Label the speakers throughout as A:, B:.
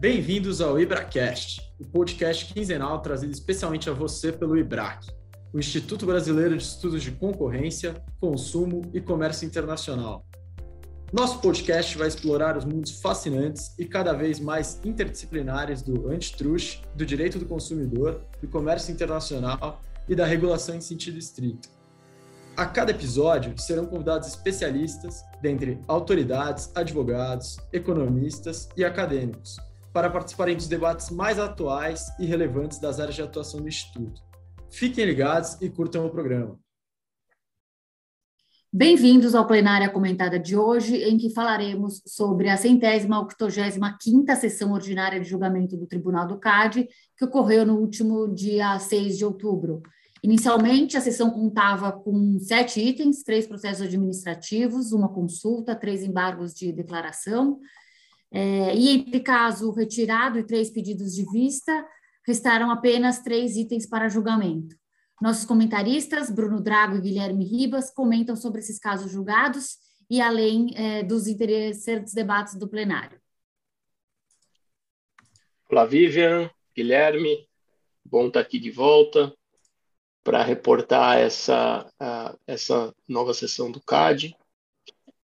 A: Bem-vindos ao IbraCast, o podcast quinzenal trazido especialmente a você pelo IBRAC, o Instituto Brasileiro de Estudos de Concorrência, Consumo e Comércio Internacional. Nosso podcast vai explorar os mundos fascinantes e cada vez mais interdisciplinares do antitrust, do direito do consumidor, do comércio internacional e da regulação em sentido estrito. A cada episódio serão convidados especialistas, dentre autoridades, advogados, economistas e acadêmicos, para participarem dos debates mais atuais e relevantes das áreas de atuação do Instituto. Fiquem ligados e curtam o programa.
B: Bem-vindos ao Plenária Comentada de hoje, em que falaremos sobre a centésima octogésima quinta sessão ordinária de julgamento do Tribunal do CAD, que ocorreu no último dia 6 de outubro. Inicialmente, a sessão contava com sete itens, três processos administrativos, uma consulta, três embargos de declaração, é, e entre caso retirado e três pedidos de vista, restaram apenas três itens para julgamento. Nossos comentaristas, Bruno Drago e Guilherme Ribas, comentam sobre esses casos julgados e além é, dos interessantes debates do plenário.
C: Olá, Vivian, Guilherme, bom estar aqui de volta para reportar essa, uh, essa nova sessão do CAD.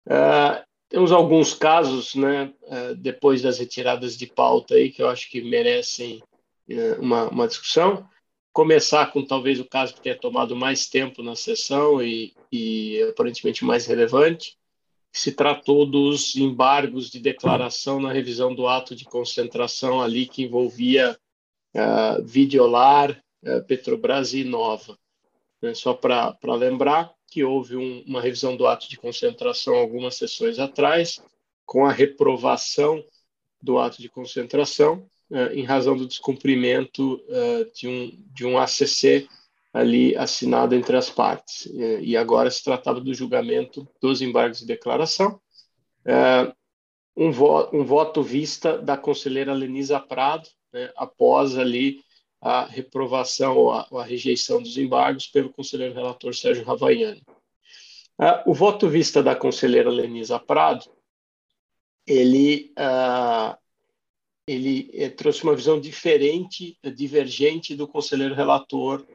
C: Uh, temos alguns casos, né, é, depois das retiradas de pauta aí, que eu acho que merecem é, uma, uma discussão. Começar com talvez o caso que tenha tomado mais tempo na sessão e, e aparentemente mais relevante, que se tratou dos embargos de declaração na revisão do ato de concentração ali que envolvia uh, Videolar, uh, Petrobras e Nova. Né, só para lembrar, que houve um, uma revisão do ato de concentração algumas sessões atrás, com a reprovação do ato de concentração, uh, em razão do descumprimento uh, de, um, de um ACC ali assinado entre as partes. E agora se tratava do julgamento dos embargos de declaração. Um, vo um, voto vista da conselheira Lenisa Prado, né, após ali a reprovação ou a, ou a, rejeição dos embargos pelo conselheiro relator Sérgio Ravaiani. Ah, o voto vista da conselheira Lenisa Prado, ele, ah, ele eh, trouxe uma visão diferente, divergente do conselheiro relator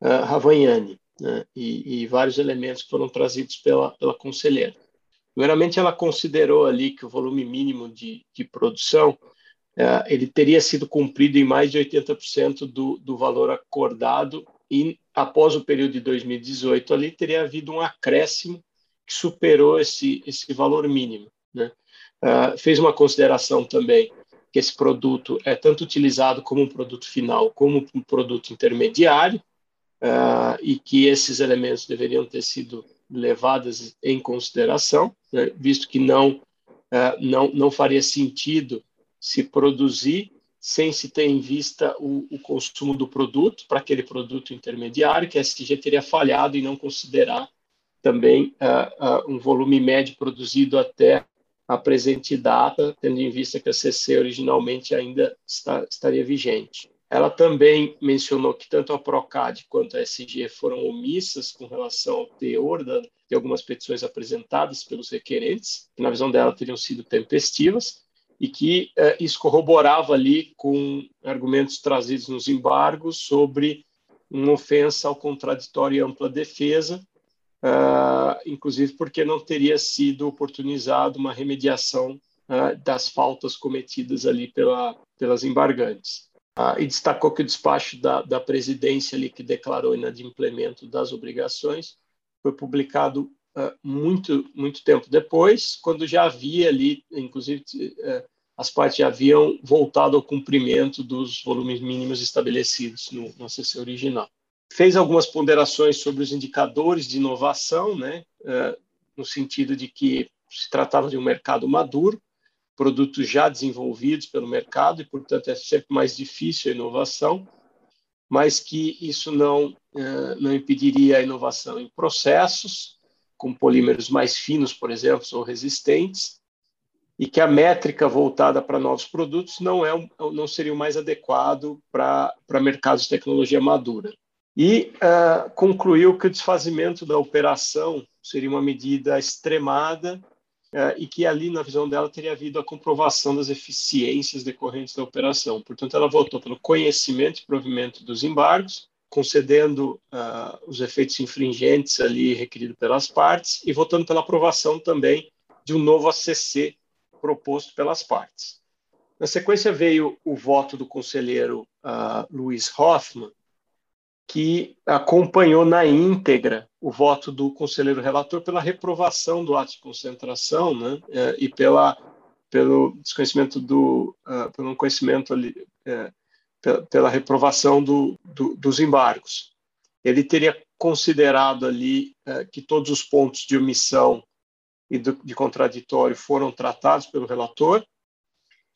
C: ah, Ravaiani, né, e, e, vários elementos que foram trazidos pela, pela conselheira. Primeiramente, ela considerou ali que o volume mínimo de, de produção é, ele teria sido cumprido em mais de 80% do, do valor acordado e após o período de 2018 ali teria havido um acréscimo que superou esse esse valor mínimo, né? Uh, fez uma consideração também que esse produto é tanto utilizado como um produto final como um produto intermediário uh, e que esses elementos deveriam ter sido levados em consideração, né? visto que não uh, não não faria sentido se produzir sem se ter em vista o, o consumo do produto para aquele produto intermediário, que a SG teria falhado em não considerar também uh, uh, um volume médio produzido até a presente data, tendo em vista que a CC originalmente ainda está, estaria vigente. Ela também mencionou que tanto a Procad quanto a SG foram omissas com relação ao teor da, de algumas petições apresentadas pelos requerentes, que na visão dela teriam sido tempestivas, e que eh, isso corroborava ali com argumentos trazidos nos embargos sobre uma ofensa ao contraditório e ampla defesa, uh, inclusive porque não teria sido oportunizado uma remediação uh, das faltas cometidas ali pela, pelas embargantes. Uh, e destacou que o despacho da, da presidência ali que declarou inadimplemento das obrigações foi publicado muito muito tempo depois, quando já havia ali, inclusive uh, as partes já haviam voltado ao cumprimento dos volumes mínimos estabelecidos no, no original. Fez algumas ponderações sobre os indicadores de inovação, né, uh, no sentido de que se tratava de um mercado maduro, produtos já desenvolvidos pelo mercado e, portanto, é sempre mais difícil a inovação, mas que isso não, uh, não impediria a inovação em processos, com polímeros mais finos, por exemplo, ou resistentes, e que a métrica voltada para novos produtos não, é, não seria o mais adequado para mercados de tecnologia madura. E uh, concluiu que o desfazimento da operação seria uma medida extremada uh, e que ali, na visão dela, teria havido a comprovação das eficiências decorrentes da operação. Portanto, ela votou pelo conhecimento e provimento dos embargos, concedendo uh, os efeitos infringentes ali requeridos pelas partes e votando pela aprovação também de um novo ACC proposto pelas partes. Na sequência veio o voto do conselheiro uh, Luiz Hoffman, que acompanhou na íntegra o voto do conselheiro relator pela reprovação do ato de concentração, né, eh, e pela pelo desconhecimento do uh, pelo conhecimento ali uh, pela, pela, reprovação do, do, dos embargos. Ele teria considerado ali uh, que todos os pontos de omissão e do, de contraditório foram tratados pelo relator.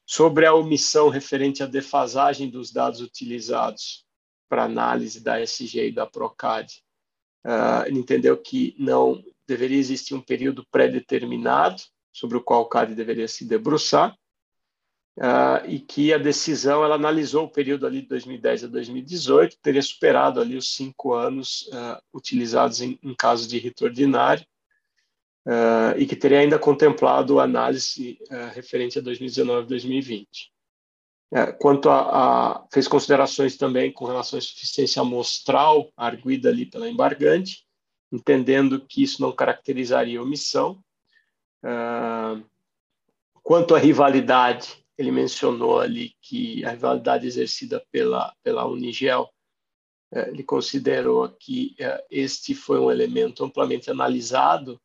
C: Sobre a omissão referente à defasagem dos dados utilizados, para análise da SG e da Procad. Uh, ele entendeu que não deveria existir um período pré-determinado sobre o qual o CAD deveria se debruçar uh, e que a decisão ela analisou o período ali de 2010 a 2018 teria superado ali os cinco anos uh, utilizados em, em caso de rito ordinário e que teria ainda contemplado a análise referente a 2019 e 2020. É, quanto a, a, fez considerações também com relação à suficiência amostral arguida ali pela embargante, entendendo que isso não caracterizaria omissão. Uh, quanto à rivalidade, ele mencionou ali que a rivalidade exercida pela pela Unigel, uh, ele considerou que uh, este foi um elemento amplamente analisado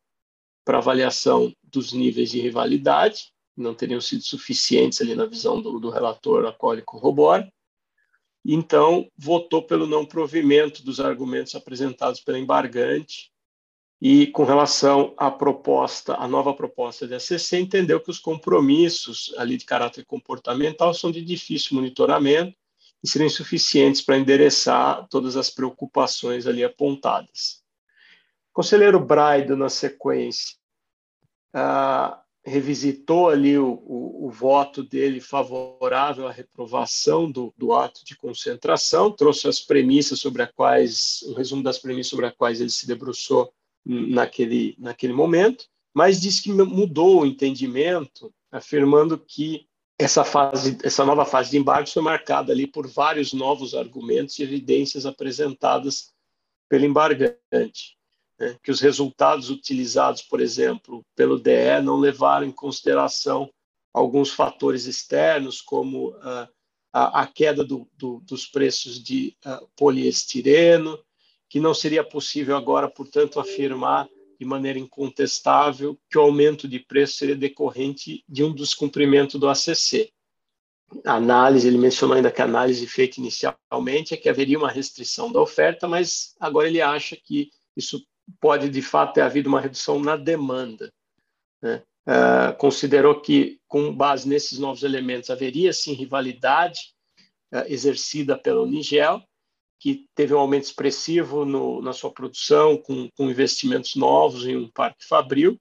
C: para avaliação dos níveis de rivalidade não teriam sido suficientes ali na visão do, do relator a qual ele corrobora. Então, votou pelo não provimento dos argumentos apresentados pela embargante e, com relação à proposta, a nova proposta da ACC, entendeu que os compromissos ali de caráter comportamental são de difícil monitoramento e seriam insuficientes para endereçar todas as preocupações ali apontadas. Conselheiro Braido, na sequência, ah, revisitou ali o, o, o, voto dele favorável à reprovação do, do, ato de concentração, trouxe as premissas sobre as quais, um resumo das premissas sobre as quais ele se debruçou naquele, naquele momento, mas disse que mudou o entendimento, afirmando que essa fase, essa nova fase de embargo foi marcada ali por vários novos argumentos e evidências apresentadas pelo embargante né, que os resultados utilizados, por exemplo, pelo DE não levaram em consideração alguns fatores externos, como uh, a, a, queda do, do, dos preços de uh, poliestireno, que não seria possível agora, portanto, afirmar de maneira incontestável que o aumento de preço seria decorrente de um descumprimento do ACC. A análise, ele mencionou ainda que a análise feita inicialmente é que haveria uma restrição da oferta, mas agora ele acha que isso pode de fato ter havido uma redução na demanda. Né? Uh, considerou que, com base nesses novos elementos, haveria sim rivalidade uh, exercida pela Unigel, que teve um aumento expressivo no, na sua produção, com, com, investimentos novos em um parque fabril,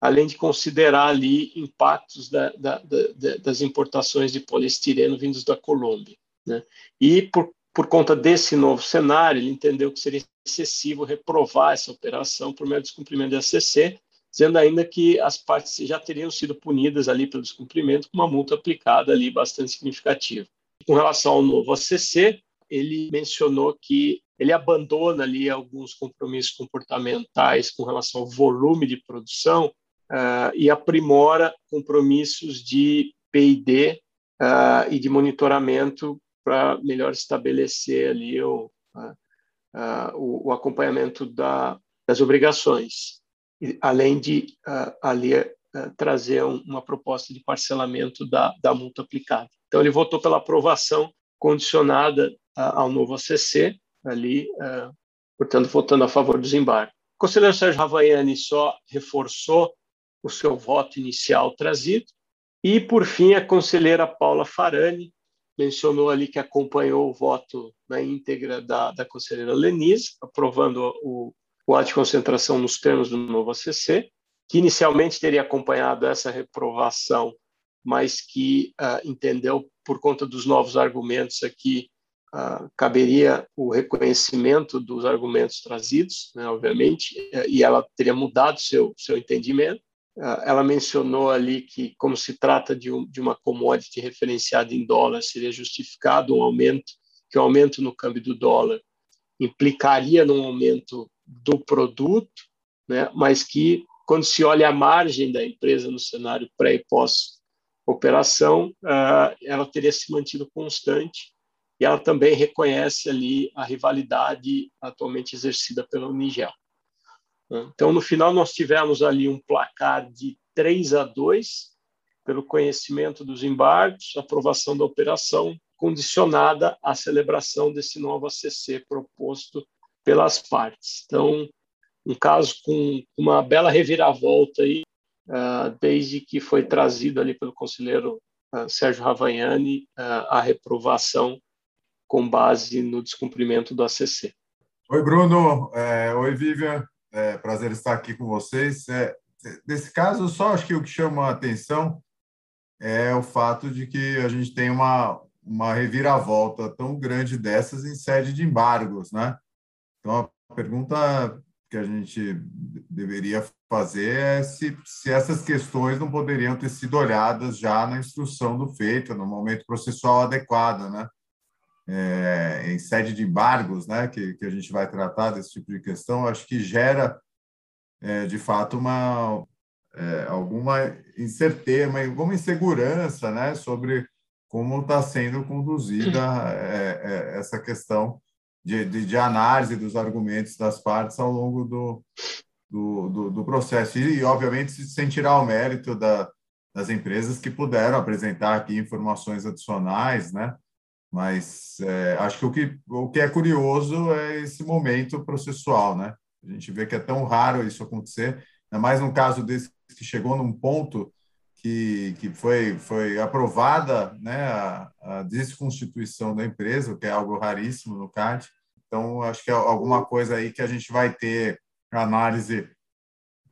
C: além de considerar ali impactos da, da, da, das importações de poliestireno vindos da Colômbia. Né? E, por por conta desse novo cenário, ele entendeu que seria excessivo reprovar essa operação por meio do descumprimento da ACC, dizendo ainda que as partes já teriam sido punidas ali pelo descumprimento com uma multa aplicada ali bastante significativa. Com relação ao novo ACC, ele mencionou que ele abandona ali alguns compromissos comportamentais com relação ao volume de produção uh, e aprimora compromissos de P&D uh, e de monitoramento para melhor estabelecer ali o, a, a, o, o, acompanhamento da, das obrigações, e, além de ali trazer um, uma proposta de parcelamento da, da multa aplicada. Então, ele votou pela aprovação condicionada ao novo ACC, ali, portanto, votando a favor dos embargos. O conselheiro Sérgio Ravaiani só reforçou o seu voto inicial trazido, e, por fim, a conselheira Paula Farani mencionou ali que acompanhou o voto na íntegra da, da conselheira Lenise, aprovando o, o ato de concentração nos termos do novo ACC, que inicialmente teria acompanhado essa reprovação, mas que uh, entendeu, por conta dos novos argumentos aqui, uh, caberia o reconhecimento dos argumentos trazidos, né, obviamente, e ela teria mudado seu, seu entendimento. Ela mencionou ali que, como se trata de, um, de uma commodity referenciada em dólar, seria justificado um aumento, que o aumento no câmbio do dólar implicaria num aumento do produto, né? mas que, quando se olha a margem da empresa no cenário pré e pós-operação, uh, ela teria se mantido constante e ela também reconhece ali a rivalidade atualmente exercida pela Unigel. Então, no final, nós tivemos ali um placar de 3 a 2, pelo conhecimento dos embargos, aprovação da operação, condicionada à celebração desse novo ACC proposto pelas partes. Então, um caso com uma bela reviravolta aí, uh, desde que foi trazido ali pelo conselheiro uh, Sérgio Ravagnani uh, a reprovação com base no descumprimento do ACC.
D: Oi, Bruno. É, oi, Vivian. É, prazer estar aqui com vocês. É, nesse caso, só acho que o que chama a atenção é o fato de que a gente tem uma, uma reviravolta tão grande dessas em sede de embargos, né? Então, a pergunta que a gente deveria fazer é se, se essas questões não poderiam ter sido olhadas já na instrução do feito, no momento processual adequado, né? É, em sede de embargos, né, que, que a gente vai tratar desse tipo de questão, acho que gera, é, de fato, uma, é, alguma incerteza, alguma insegurança né, sobre como está sendo conduzida é, é, essa questão de, de, de, análise dos argumentos das partes ao longo do, do, do, do processo. E, obviamente, sem tirar o mérito da, das empresas que puderam apresentar aqui informações adicionais, né? Mas é, acho que o, que o que é curioso é esse momento processual, né? A gente vê que é tão raro isso acontecer, ainda mais num caso desse que chegou num ponto que, que foi, foi aprovada né, a, a desconstituição da empresa, o que é algo raríssimo no CAD. Então, acho que é alguma coisa aí que a gente vai ter análise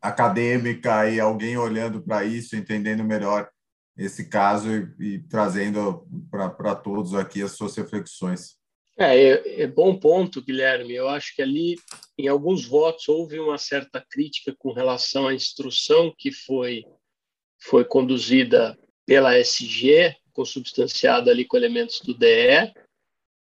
D: acadêmica e alguém olhando para isso, entendendo melhor esse caso e, e trazendo para todos aqui as suas reflexões.
C: É, é, é, bom ponto, Guilherme. Eu acho que ali, em alguns votos, houve uma certa crítica com relação à instrução que foi foi conduzida pela SG, consubstanciada ali com elementos do DE.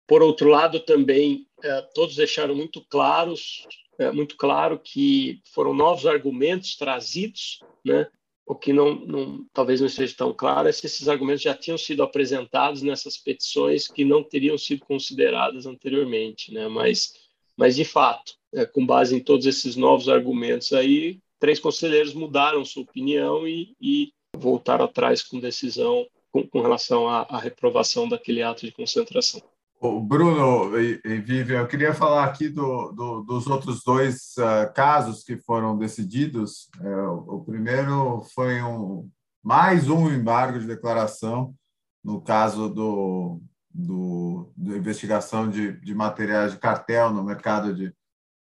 C: Por outro lado, também é, todos deixaram muito claros, é, muito claro que foram novos argumentos trazidos, né? O que não, não, talvez não esteja tão claro é se esses argumentos já tinham sido apresentados nessas petições que não teriam sido consideradas anteriormente, né? Mas, mas de fato, é, com base em todos esses novos argumentos aí, três conselheiros mudaram sua opinião e, e voltaram atrás com decisão com, com relação à, à, reprovação daquele ato de concentração.
D: O Bruno e, Vivian, eu queria falar aqui do, do, dos outros dois uh, casos que foram decididos. É, o primeiro foi um, mais um embargo de declaração no caso do, do, da investigação de, de materiais de cartel no mercado de,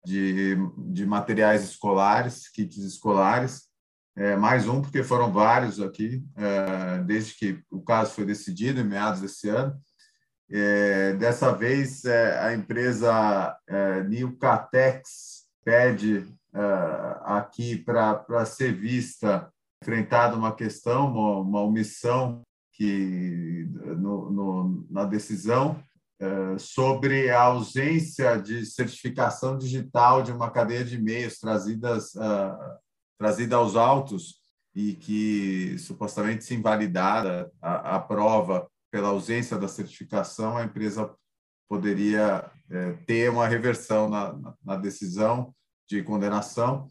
D: de, de materiais escolares, kits escolares. É, mais um, porque foram vários aqui, é, desde que o caso foi decidido, em meados desse ano. É, dessa vez, é, a empresa é, Nilcatex pede é, aqui para ser vista, enfrentada uma questão, uma, uma omissão que no, no, na decisão eh, sobre a ausência de certificação digital de uma cadeia de e-mails trazidas uh, trazida aos autos e que supostamente se invalidada a, a prova pela ausência da certificação, a empresa poderia é, ter uma reversão na, na, decisão de condenação.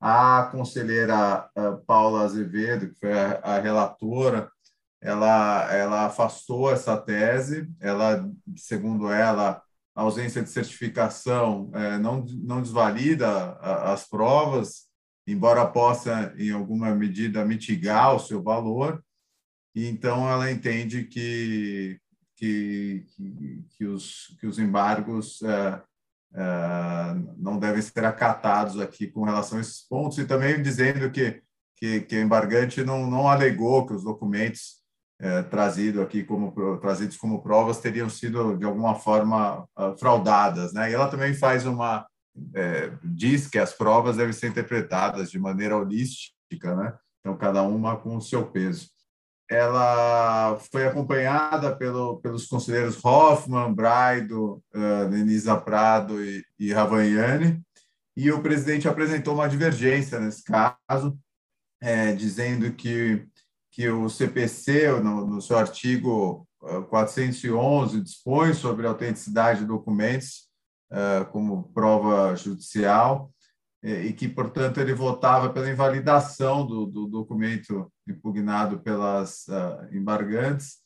D: A conselheira Paula Azevedo, que foi a, a relatora, ela, ela afastou essa tese, ela, segundo ela, a ausência de certificação é, não, não desvalida as provas, embora possa, em alguma medida, mitigar o seu valor, então ela entende que, que, que, os, que os embargos é, é, não devem ser acatados aqui com relação a esses pontos, e também dizendo que, que, que o embargante não, não alegou que os documentos é, trazido aqui como trazidos como provas teriam sido de alguma forma uh, fraudadas, né? E ela também faz uma diz que as provas devem ser interpretadas de maneira holística, né? então cada uma com o seu peso. Ela foi acompanhada pelo, pelos conselheiros Hoffman, Braido, uh, Denisa Prado e, e Ravagnani, e o presidente apresentou uma divergência nesse caso, é, dizendo que, que o CPC, no, no seu artigo 411, dispõe sobre a autenticidade de documentos uh, como prova judicial, e que, portanto, ele votava pela invalidação do, do documento impugnado pelas uh, embargantes,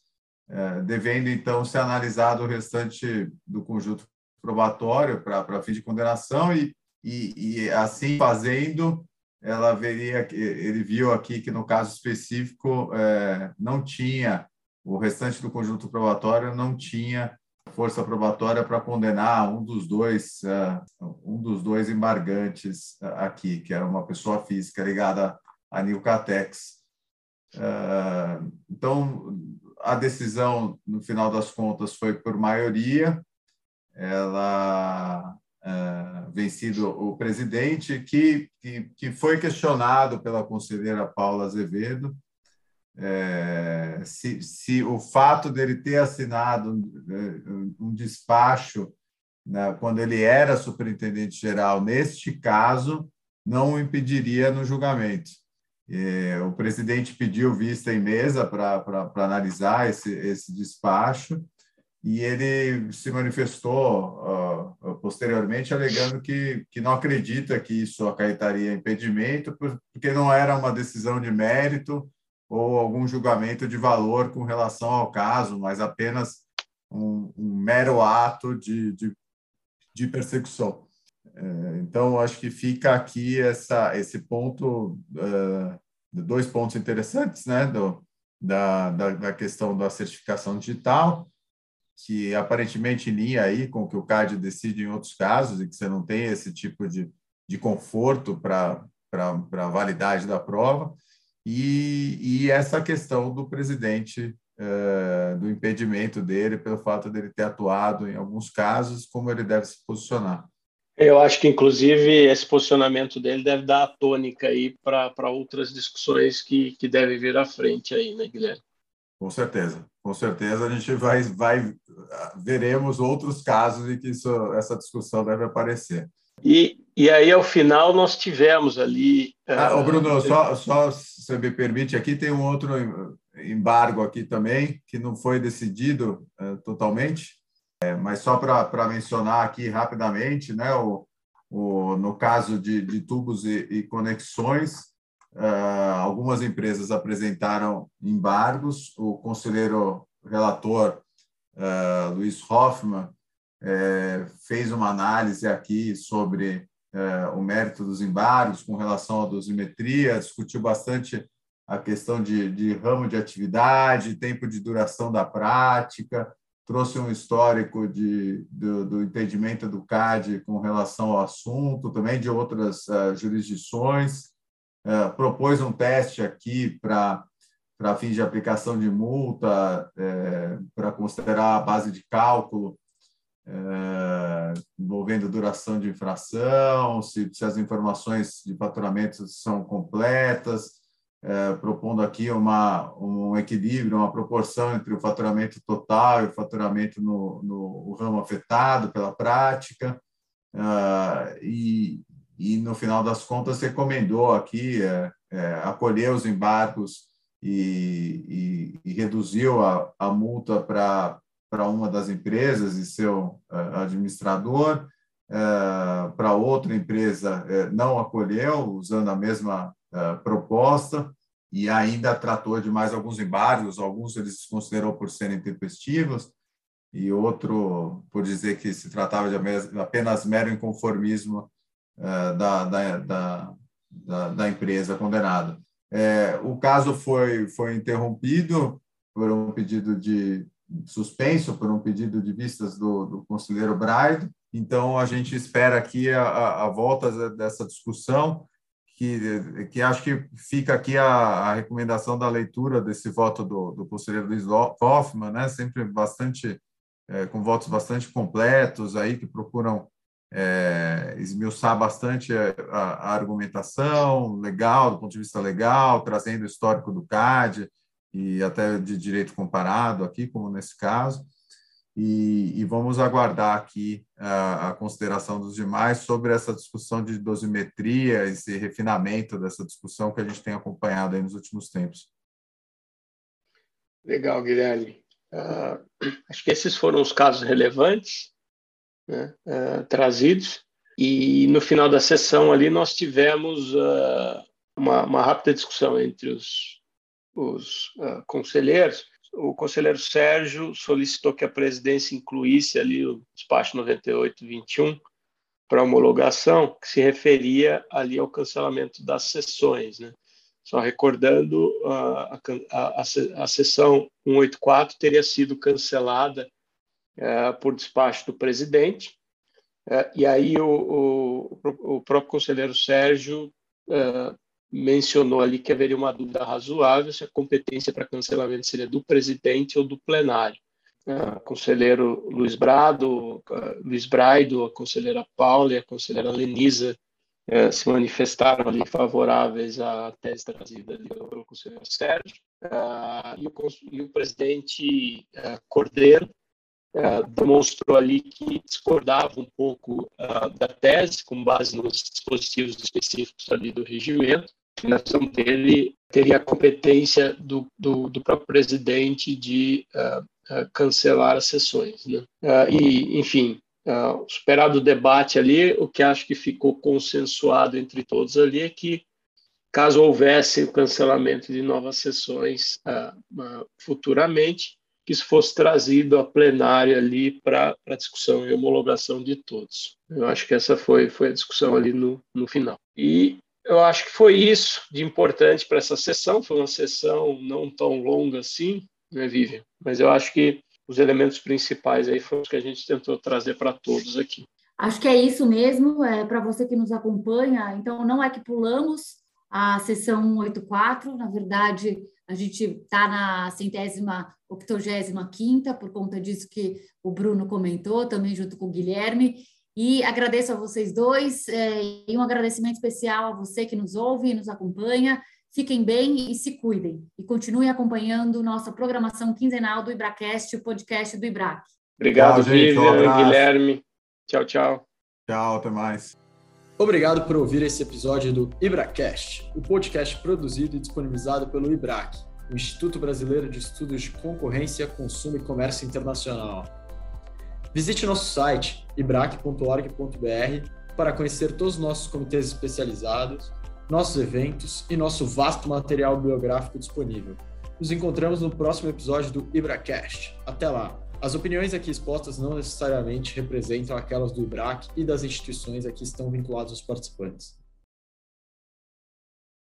D: uh, devendo, então, ser analisado o restante do conjunto probatório para fim de condenação e, e, e, assim fazendo, ela veria, ele viu aqui que, no caso específico, uh, não tinha, o restante do conjunto probatório não tinha força probatória para condenar um dos dois uh, um dos dois embargantes uh, aqui, que era uma pessoa física ligada à Nilcatex. Uh, então, a decisão, no final das contas, foi por maioria. Ela vencido o presidente, que, que, que foi questionado pela conselheira Paula Azevedo, é, se, se o fato dele ter assinado um, um despacho né, quando ele era superintendente geral, neste caso, não o impediria no julgamento. É, o presidente pediu vista em mesa para analisar esse, esse despacho e ele se manifestou uh, posteriormente alegando que, que não acredita que isso acarretaria impedimento, porque não era uma decisão de mérito, ou algum julgamento de valor com relação ao caso, mas apenas um, um mero ato de, de, de persecução. É, então, acho que fica aqui essa, esse ponto, uh, dois pontos interessantes, né, do, da, da, da, questão da certificação digital, que aparentemente linha aí com o que o CAD decide em outros casos e que você não tem esse tipo de, de conforto para a validade da prova, e, e essa questão do presidente, uh, do impedimento dele, pelo fato dele ter atuado em alguns casos, como ele deve se posicionar.
C: Eu acho que, inclusive, esse posicionamento dele deve dar a tônica aí para outras discussões que, que devem vir à frente aí, né, Guilherme?
D: Com certeza, com certeza a gente vai, vai veremos outros casos em que isso, essa discussão deve aparecer.
C: E, e aí, ao final, nós tivemos ali.
D: Ah, uh, Bruno, só, só se me permite, aqui tem um outro embargo aqui também, que não foi decidido uh, totalmente, é, mas só para mencionar aqui rapidamente, né, o, o, no caso de, de tubos e, e conexões, uh, algumas empresas apresentaram embargos, o conselheiro relator Luiz Hoffman fez uma análise aqui sobre o mérito dos embargos com relação à dosimetria, discutiu bastante a questão de, de ramo de atividade, tempo de duração da prática, trouxe um histórico de, do, do, entendimento do CAD com relação ao assunto, também de outras uh, jurisdições, uh, propôs um teste aqui para para fins de aplicação de multa, é, para considerar a base de cálculo é, envolvendo duração de infração, se, se, as informações de faturamento são completas, é, propondo aqui uma, um equilíbrio, uma proporção entre o faturamento total e o faturamento no, no ramo afetado pela prática, é, e, e, no final das contas, recomendou aqui é, é, acolher os embargos e, e, e reduziu a, a multa para para uma das empresas e seu uh, administrador, uh, para outra empresa uh, não acolheu, usando a mesma proposta, e ainda tratou de mais alguns embargos, alguns eles considerou por serem tempestivos, e outro por dizer que se tratava de apenas mero inconformismo da, da, da, da, empresa condenada. O caso foi, foi interrompido por um pedido de suspenso por um pedido de vistas do, do conselheiro Braido. Então, a gente espera aqui a, a, volta dessa discussão, que, que acho que fica aqui a, a recomendação da leitura desse voto do, do conselheiro Luiz Hoffman, né? sempre bastante, é, com votos bastante completos aí, que procuram é, esmiuçar bastante a, a, argumentação legal, do ponto de vista legal, trazendo o histórico do CAD e até de direito comparado aqui, como nesse caso. E, e vamos aguardar aqui a, a, consideração dos demais sobre essa discussão de dosimetria, esse refinamento dessa discussão que a gente tem acompanhado aí nos últimos tempos.
C: Legal, Guilherme. Uh, acho que esses foram os casos relevantes né, uh, trazidos. E no final da sessão ali nós tivemos uh, uma, uma, rápida discussão entre os, os uh, conselheiros. O conselheiro Sérgio solicitou que a presidência incluísse ali o despacho 9821 para homologação, que se referia ali ao cancelamento das sessões. Né? Só recordando, a, a, a, a sessão 184 teria sido cancelada é, por despacho do presidente. É, e aí o, o, o, próprio conselheiro Sérgio é, mencionou ali que haveria uma dúvida razoável se a competência para cancelamento seria do presidente ou do plenário. O conselheiro Luiz Brado, Luiz Braido, a conselheira Paula e a conselheira Lenisa se manifestaram ali favoráveis à tese trazida pelo conselheiro Sérgio, e o, e, o, presidente Cordeiro demonstrou ali que discordava um pouco da tese, com base nos dispositivos específicos ali do regimento. Na visão dele, teria a competência do, do, do próprio presidente de uh, cancelar as sessões. Né? e, enfim, Uh, superado o debate ali, o que acho que ficou consensuado entre todos ali é que, caso houvesse o cancelamento de novas sessões uh, uh, futuramente, que isso fosse trazido à plenária ali para discussão e homologação de todos. Eu acho que essa foi, foi a discussão ali no, no final. E eu acho que foi isso de importante para essa sessão. Foi uma sessão não tão longa assim, né, Vivian? Mas eu acho que os elementos principais aí foram os que a gente tentou trazer para todos aqui.
B: Acho que é isso mesmo, é para você que nos acompanha. Então, não é que pulamos a sessão 184, na verdade, a gente está na centésima, octogésima quinta, por conta disso que o Bruno comentou, também junto com o Guilherme. E agradeço a vocês dois, é, e um agradecimento especial a você que nos ouve e nos acompanha. Fiquem bem e se cuidem. E continuem acompanhando nossa programação quinzenal do IBRACast, o podcast do IBRAC.
C: Obrigado, tchau, gente, um Guilherme. Tchau, tchau.
D: Tchau, até mais.
A: Obrigado por ouvir esse episódio do IBRACast, o podcast produzido e disponibilizado pelo IBRAC, o Instituto Brasileiro de Estudos de Concorrência, Consumo e Comércio Internacional. Visite nosso site ibrac.org.br para conhecer todos os nossos comitês especializados, nossos eventos e nosso vasto material biográfico disponível. Nos encontramos no próximo episódio do IBRACast. Até lá! As opiniões aqui expostas não necessariamente representam aquelas do IBRAC e das instituições a que estão vinculados os participantes.